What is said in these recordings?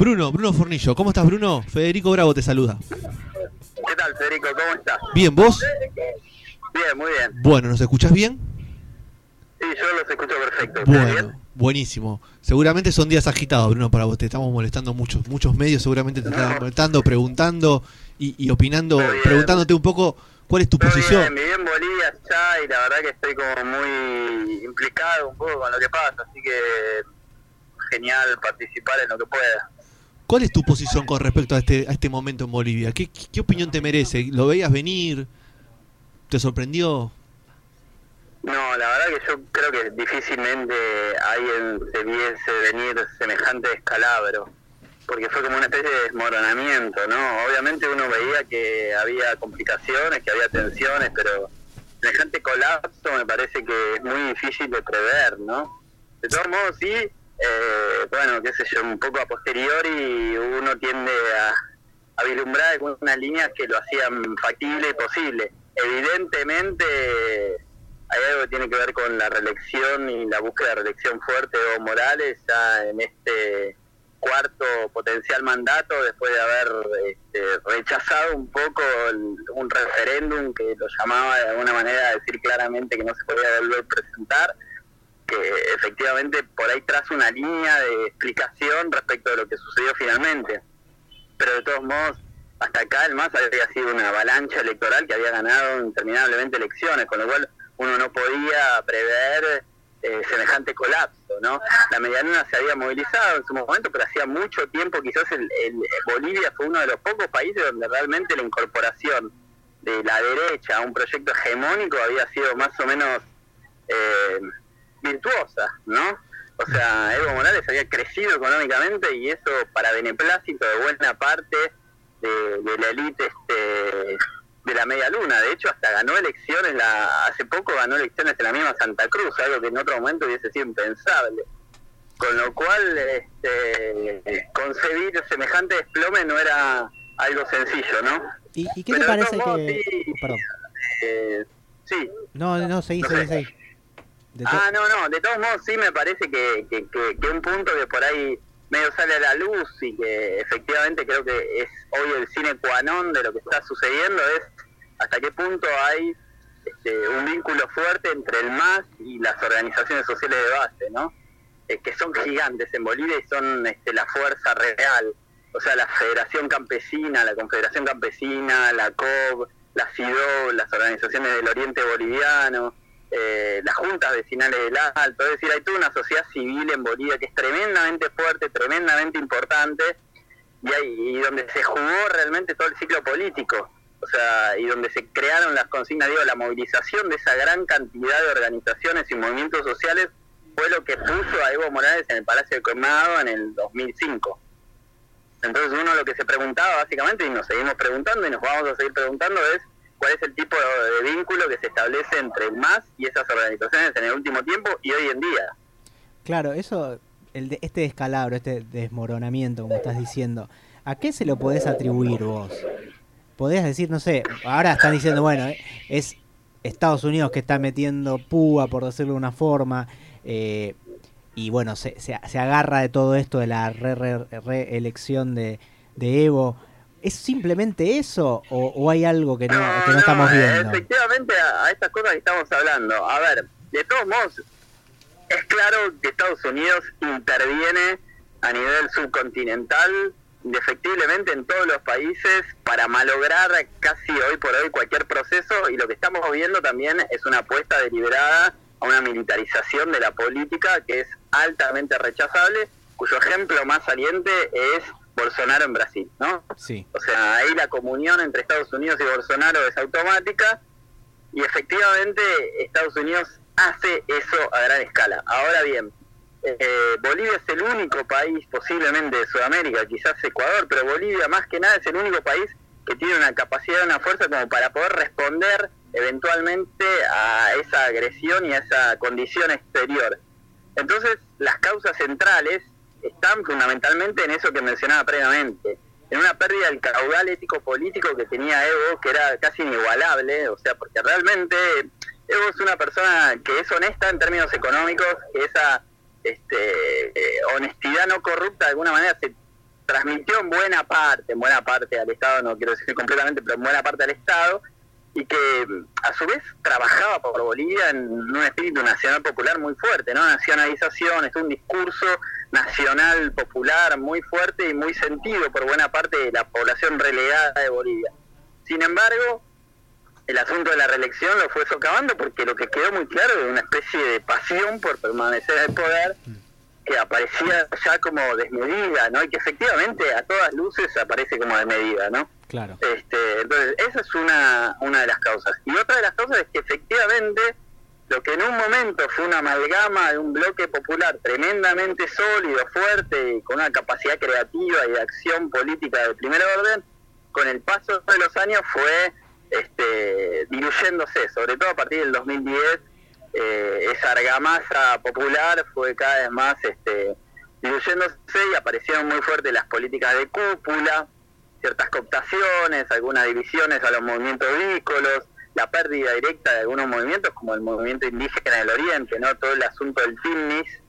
Bruno, Bruno Fornillo. ¿Cómo estás, Bruno? Federico Bravo te saluda. ¿Qué tal, Federico? ¿Cómo estás? Bien, ¿vos? Bien, muy bien. Bueno, ¿nos escuchás bien? Sí, yo los escucho perfecto. ¿Estás bien? Bueno, buenísimo. Seguramente son días agitados, Bruno, para vos. Te estamos molestando muchos. Muchos medios seguramente te están molestando, preguntando y, y opinando, bien. preguntándote un poco cuál es tu posición. bien, viví en Bolivia ya y la verdad que estoy como muy implicado un poco con lo que pasa, así que genial participar en lo que pueda. ¿Cuál es tu posición con respecto a este, a este momento en Bolivia? ¿Qué, qué, opinión te merece? ¿Lo veías venir? ¿Te sorprendió? No, la verdad que yo creo que difícilmente alguien se viese venir semejante descalabro, porque fue como una especie de desmoronamiento, ¿no? Obviamente uno veía que había complicaciones, que había tensiones, pero semejante colapso me parece que es muy difícil de prever, ¿no? De todos modos, sí, eh, bueno, qué sé yo, un poco a posteriori uno tiende a, a vislumbrar algunas líneas que lo hacían factible y posible. Evidentemente hay algo que tiene que ver con la reelección y la búsqueda de reelección fuerte de Evo Morales ya en este cuarto potencial mandato después de haber este, rechazado un poco el- un referéndum que lo llamaba de alguna manera a decir claramente que no se podía volver a presentar que efectivamente por ahí traza una línea de explicación respecto de lo que sucedió finalmente pero de todos modos hasta acá el MAS había sido una avalancha electoral que había ganado interminablemente elecciones, con lo cual uno no podía prever eh, semejante colapso, ¿no? La medialuna se había movilizado en su momento, pero hacía mucho tiempo, quizás el, el- Bolivia fue uno de los pocos países donde realmente la incorporación de la derecha a un proyecto hegemónico había sido más o menos eh, virtuosa, ¿no? O sea, Evo Morales había crecido económicamente y eso para beneplácito de buena parte de, de la élite este, de la media luna. De hecho, hasta ganó elecciones, la, hace poco ganó elecciones en la misma Santa Cruz, algo que en otro momento hubiese sido impensable. Con lo cual, este, concebir semejante desplome no era algo sencillo, ¿no? ¿Y, y qué Pero te parece modos, que.? sí. perdón. Eh, sí, No, no, seguí, No seguí, seguí. Ah, no, no, de todos modos sí me parece que, que, que- que un punto que por ahí medio sale a la luz y que efectivamente creo que es hoy el cine qua non de lo que está sucediendo es hasta qué punto hay este, un vínculo fuerte entre el MAS y las organizaciones sociales de base, ¿no? Eh, que son gigantes en Bolivia y son este, la fuerza real. O sea, la Federación Campesina, la Confederación Campesina, la COB, la CIDO, las organizaciones del Oriente Boliviano, eh, las juntas vecinales del Alto, es decir, hay toda una sociedad civil en Bolivia que es tremendamente fuerte, tremendamente importante, y, hay, y donde se jugó realmente todo el ciclo político, o sea, y donde se crearon las consignas, digo, la movilización de esa gran cantidad de organizaciones y movimientos sociales fue lo que puso a Evo Morales en el Palacio de Colmado en el 2005. Entonces uno lo que se preguntaba básicamente, y nos seguimos preguntando y nos vamos a seguir preguntando, es cuál es el tipo de vínculo que se establece entre el MAS y esas organizaciones en el último tiempo y hoy en día. Claro, eso, el de- este descalabro, este desmoronamiento, como estás diciendo, ¿a qué se lo podés atribuir vos? Podés decir, no sé, ahora están diciendo, bueno, eh, es Estados Unidos que está metiendo púa, por decirlo de una forma, eh, y bueno, se, se, agarra de todo esto de la reelección re, reelección de, de Evo. ¿Es simplemente eso o, o hay algo que no, que no estamos eh, viendo? Efectivamente, a, a estas cosas que estamos hablando. A ver, de todos modos, es claro que Estados Unidos interviene a nivel subcontinental, indefectiblemente en todos los países, para malograr casi hoy por hoy cualquier proceso, y lo que estamos viendo también es una apuesta deliberada a una militarización de la política que es altamente rechazable, cuyo ejemplo más saliente es Bolsonaro en Brasil, ¿no? Sí. O sea, ahí la comunión entre Estados Unidos y Bolsonaro es automática y efectivamente Estados Unidos hace eso a gran escala. Ahora bien, eh, Bolivia es el único país posiblemente de Sudamérica, quizás Ecuador, pero Bolivia más que nada es el único país que tiene una capacidad, una fuerza como para poder responder eventualmente a esa agresión y a esa condición exterior. Entonces, las causas centrales están fundamentalmente en eso que mencionaba previamente, en una pérdida del caudal ético-político que tenía Evo, que era casi inigualable, o sea, porque realmente Evo es una persona que es honesta en términos económicos, esa este, eh, honestidad no corrupta de alguna manera se transmitió en buena parte, en buena parte al Estado, no quiero decir completamente, pero en buena parte al Estado, y que a su vez trabajaba por Bolivia en un espíritu nacional popular muy fuerte, ¿no? Nacionalización, es un discurso nacional popular muy fuerte y muy sentido por buena parte de la población relegada de Bolivia. Sin embargo, el asunto de la reelección lo fue socavando porque lo que quedó muy claro es una especie de pasión por permanecer en el poder que aparecía ya como desmedida, ¿no? Y que efectivamente a todas luces aparece como desmedida, ¿no? Claro. Este, entonces, esa es una, una de las causas. Y otra de las causas es que efectivamente lo que en un momento fue una amalgama de un bloque popular tremendamente sólido, fuerte, y con una capacidad creativa y de acción política de primer orden, con el paso de los años fue este, diluyéndose, sobre todo a partir del 2010, eh, esa argamasa popular fue cada vez más este, diluyéndose y aparecieron muy fuertes las políticas de cúpula, ciertas cooptaciones, algunas divisiones a los movimientos vícolos, la pérdida directa de algunos movimientos como el movimiento indígena del Oriente, no todo el asunto del TIMNIS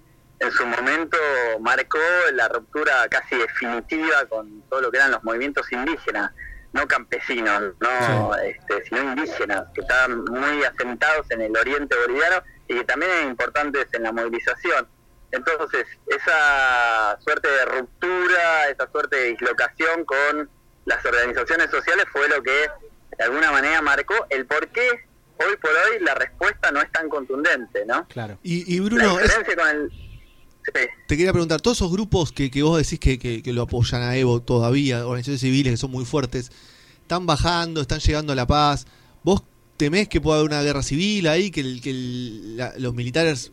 en su momento marcó la ruptura casi definitiva con todo lo que eran los movimientos indígenas, no campesinos, no este, sino indígenas, que estaban muy asentados en el oriente boliviano y que también eran importantes en la movilización. Entonces, esa suerte de ruptura, esa suerte de dislocación con las organizaciones sociales fue lo que de alguna manera marcó el por qué hoy por hoy la respuesta no es tan contundente, ¿no? Claro. Y, y Bruno, la diferencia con el... sí. te quería preguntar, todos esos grupos que, que vos decís que, que, que lo apoyan a Evo todavía, organizaciones civiles que son muy fuertes, están bajando, están llegando a la paz. ¿Vos temés que pueda haber una guerra civil ahí, que, el- que el- la- los militares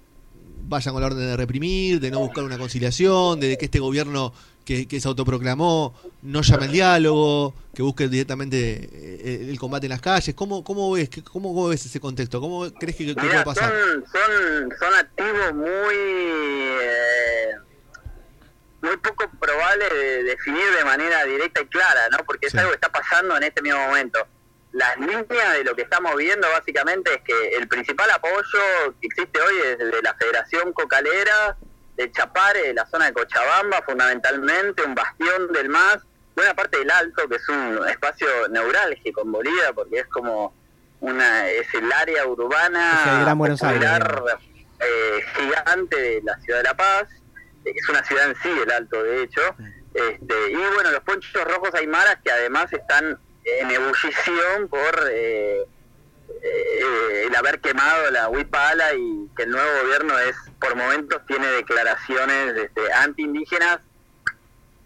vayan con la orden de reprimir, de no buscar una conciliación, de que este gobierno que, que se autoproclamó no llame al diálogo, que busque directamente eh, el combate en las calles? ¿Cómo, cómo, ves, cómo, ves ese contexto? ¿Cómo crees que, que puede Mira, pasar? son, son, son activos muy eh, muy poco probables de definir de manera directa y clara, ¿no? Porque es Sí. algo que está pasando en este mismo momento. Las líneas de lo que estamos viendo básicamente es que el principal apoyo que existe hoy es el de la Federación Cocalera, de Chapare, de la zona de Cochabamba, fundamentalmente, un bastión del MAS, buena parte del Alto, que es un espacio neurálgico en Bolivia, porque es como una es el área urbana Es el Gran Buenos Aires, popular, eh, gigante de la ciudad de La Paz, es una ciudad en sí, el Alto, de hecho, este, y bueno, los ponchos rojos aymaras que además están en ebullición por eh, eh, el haber quemado la huipala y que el nuevo gobierno es por momentos tiene declaraciones este, anti-indígenas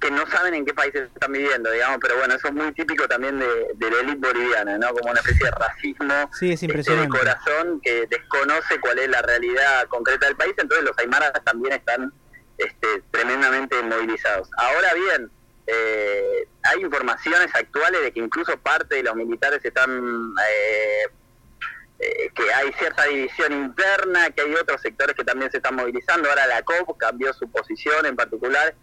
que no saben en qué países están viviendo, digamos, pero bueno, eso es muy típico también de, de la élite boliviana, ¿no? Como una especie de racismo Sí, es este, impresionante. de corazón que desconoce cuál es la realidad concreta del país, entonces los aymaras también están este, tremendamente movilizados. Ahora bien, eh, hay informaciones actuales de que incluso parte de los militares están... eh, eh, que hay cierta división interna, que hay otros sectores que también se están movilizando. Ahora la COP cambió su posición en particular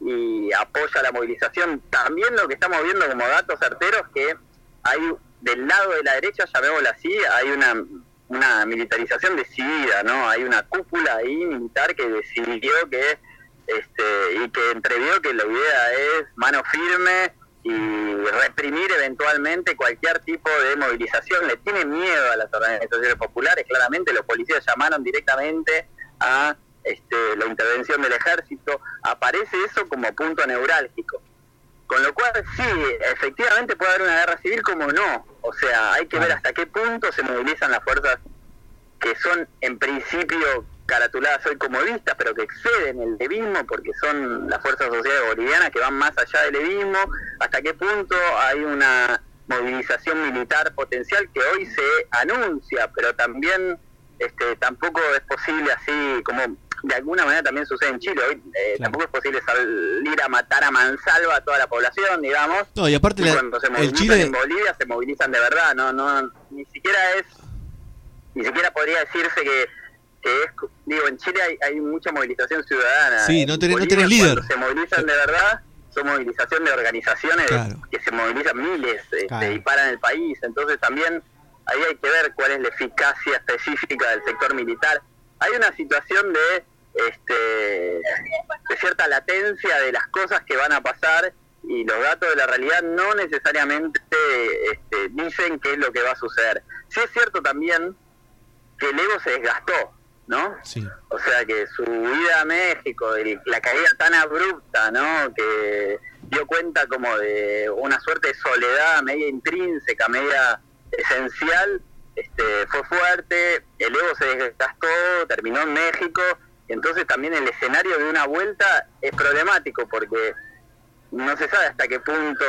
y apoya la movilización. También lo que estamos viendo como datos certeros que hay del lado de la derecha, llamémosla así, hay una, una militarización decidida, ¿no? Hay una cúpula ahí militar que decidió que este y que entrevió que la idea es mano firme y reprimir eventualmente cualquier tipo de movilización. Le tiene miedo a las organizaciones populares, claramente los policías llamaron directamente a este, la intervención del ejército, aparece eso como punto neurálgico. Con lo cual, sí, efectivamente puede haber una guerra civil como no. O sea, hay que ver hasta qué punto se movilizan las fuerzas que son en principio caratuladas hoy como vistas, pero que exceden el levismo porque son las fuerzas sociales bolivianas que van más allá del levismo, hasta qué punto hay una movilización militar potencial que hoy se anuncia, pero también este, tampoco es posible así como de alguna manera también sucede en Chile, hoy eh, Claro. tampoco es posible salir a matar a mansalva a toda la población, digamos, No, y aparte y la- cuando se el movilizan Chile... en Bolivia se movilizan de verdad, no, no, ni siquiera es, ni siquiera podría decirse que, que es, digo, en Chile hay, hay mucha movilización ciudadana. Sí, no tenés- no Bolivia, tenés líder. se movilizan de verdad, son movilización de organizaciones Claro. que se movilizan miles este, Claro. y paran el país, entonces también ahí hay que ver cuál es la eficacia específica del sector militar. Hay una situación de este, de cierta latencia de las cosas que van a pasar y los datos de la realidad no necesariamente este, dicen qué es lo que va a suceder. Sí es cierto también que el ego se desgastó, ¿no? Sí. O sea que su vida a México, el- la caída tan abrupta, ¿no? Que dio cuenta como de una suerte de soledad media intrínseca, media esencial, este, fue fuerte, el ego se desgastó, terminó en México, y entonces también el escenario de una vuelta es problemático porque no se sabe hasta qué punto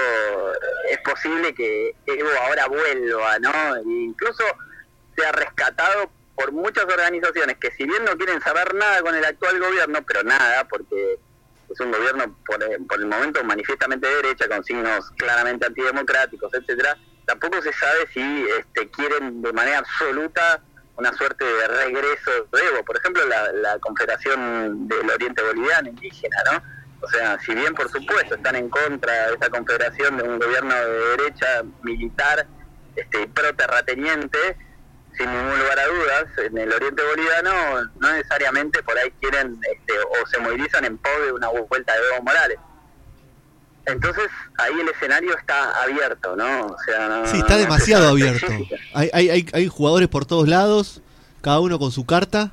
es posible que Evo ahora vuelva, ¿no? E incluso sea rescatado por muchas organizaciones que si bien no quieren saber nada con el actual gobierno, pero nada, porque es un gobierno por, por el momento manifiestamente de derecha, con signos claramente antidemocráticos, etcétera, tampoco se sabe si este, quieren de manera absoluta una suerte de regreso de Evo. Por ejemplo, la, la Confederación del Oriente Boliviano indígena, ¿no? O sea, si bien por supuesto están en contra de esta confederación de un gobierno de derecha militar este, y pro-terrateniente, sin ningún lugar a dudas, en el Oriente Boliviano no necesariamente por ahí quieren este, o se movilizan en pos de una vuelta de Evo Morales. Entonces ahí el escenario está abierto, ¿no? O sea, no- Sí, está demasiado abierto. Hay, hay, hay, hay jugadores por todos lados, cada uno con su carta.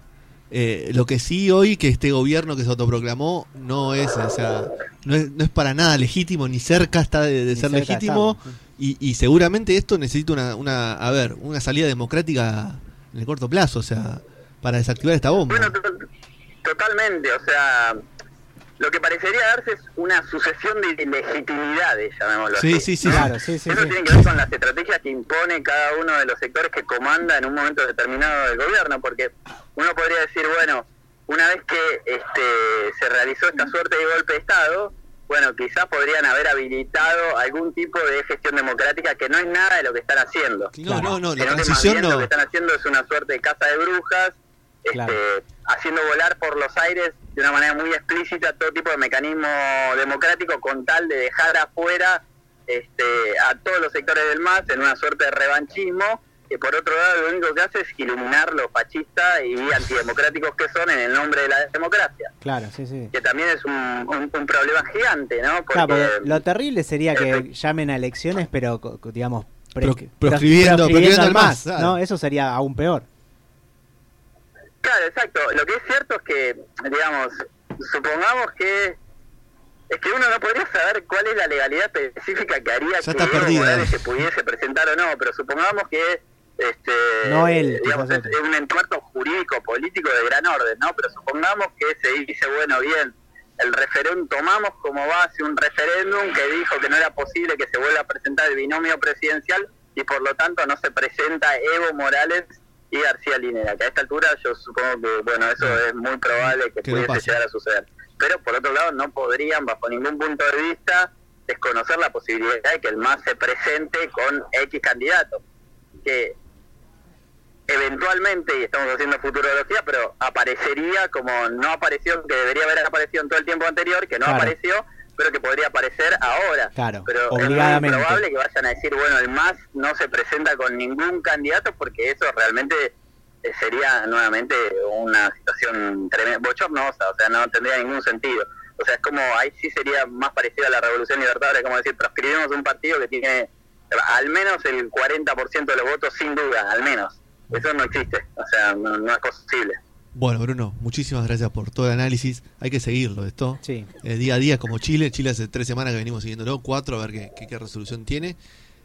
Eh, lo que sí hoy que este gobierno que se autoproclamó no es, o sea, no es, no es para nada legítimo, ni cerca está de, de Ni ser cerca legítimo. estamos. Y, y seguramente esto necesita una, una, a ver, una salida democrática en el corto plazo, o sea, para desactivar esta bomba. Bueno, to- totalmente, o sea, lo que parecería darse es una sucesión de ilegitimidades, llamémoslo Sí, así. sí, sí. ¿no? Claro, sí, sí, Eso sí. tiene que ver con las estrategias que impone cada uno de los sectores que comanda en un momento determinado del gobierno, porque uno podría decir, bueno, una vez que este, se realizó esta suerte de golpe de Estado, bueno, quizás podrían haber habilitado algún tipo de gestión democrática que no es nada de lo que están haciendo. No, no, no, la transición bien lo no. que están haciendo es una suerte de casa de brujas, este, Claro. haciendo volar por los aires de una manera muy explícita todo tipo de mecanismo democrático con tal de dejar afuera este, a todos los sectores del MAS en una suerte de revanchismo que por otro lado lo único que hace es iluminar los fascistas y antidemocráticos que son en el nombre de la democracia, Claro, sí, sí. que también es un, un- un problema gigante, ¿no? Claro, porque Porque- lo terrible sería que llamen a elecciones, pero digamos pre- Pro- pro- proscribiendo- proscribiendo claro. ¿no? Eso sería aún peor. Claro, exacto. Lo que es cierto es que, digamos, supongamos que es que uno no podría saber cuál es la legalidad específica que haría Ya que Evo. Morales se pudiese presentar o no, pero supongamos que este No él, digamos, es, un entuerto jurídico político de gran orden, ¿no? Pero supongamos que se dice, bueno, bien, el referéndum tomamos como base un referéndum que dijo que no era posible que se vuelva a presentar el binomio presidencial y por lo tanto no se presenta Evo Morales y García Linera, que a esta altura yo supongo que, bueno, eso No. es muy probable que pudiese llegar a suceder. Pero por otro lado no podrían, bajo ningún punto de vista, desconocer la posibilidad de que el MAS se presente con X candidato, que eventualmente, y estamos haciendo futurología, pero aparecería como no apareció, que debería haber aparecido en todo el tiempo anterior, que no Claro. apareció, pero que podría aparecer ahora. Claro, pero es muy probable que vayan a decir, bueno, el MAS no se presenta con ningún candidato porque eso realmente eh, sería nuevamente una situación tremenda, bochornosa, o sea, no tendría ningún sentido. O sea, es como, ahí sí sería más parecido a la Revolución Libertaria, como decir, proscribimos un partido que tiene al menos el 40% de los votos, sin duda, al menos. Eso no existe, o sea, no, no es posible. Bueno, Bruno, muchísimas gracias por todo el análisis. Hay que seguirlo esto. Sí. Eh, día a día como Chile. Chile hace tres semanas que venimos siguiéndolo, cuatro, a ver qué, qué- qué resolución tiene.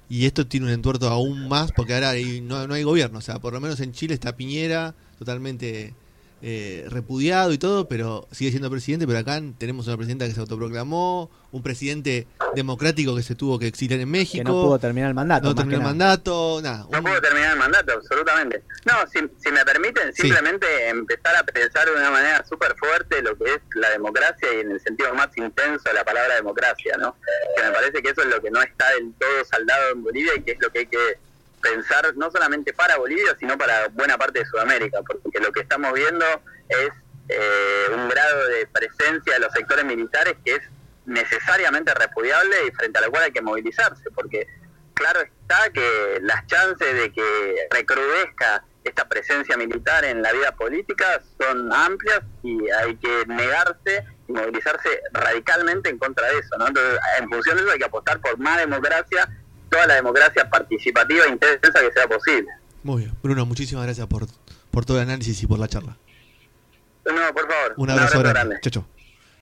Y esto tiene un entuerto aún más porque ahora hay- no, no hay gobierno. O sea, por lo menos en Chile está Piñera totalmente eh, repudiado y todo, pero sigue siendo presidente. Pero acá tenemos una presidenta que se autoproclamó, un presidente democrático que se tuvo que exiliar en México. Que no pudo terminar el mandato. no terminó el nada. mandato, nada. No un- puedo terminar el mandato, absolutamente. No, si, si me permiten, Sí. simplemente empezar a pensar de una manera súper fuerte lo que es la democracia y en el sentido más intenso de la palabra democracia, ¿no? Que me parece que eso es lo que no está del todo saldado en Bolivia y que es lo que hay que pensar no solamente para Bolivia, sino para buena parte de Sudamérica, porque lo que estamos viendo es eh, un grado de presencia de los sectores militares que es necesariamente repudiable y frente a la cual hay que movilizarse, porque claro está que las chances de que recrudezca esta presencia militar en la vida política son amplias y hay que negarse y movilizarse radicalmente en contra de eso. ¿no? Entonces, en función de eso hay que apostar por más democracia, toda la democracia participativa e intensa que sea posible. Muy bien. Bruno, muchísimas gracias por, por todo el análisis y por la charla. No, por favor. Un abrazo, grande. Chau, chau.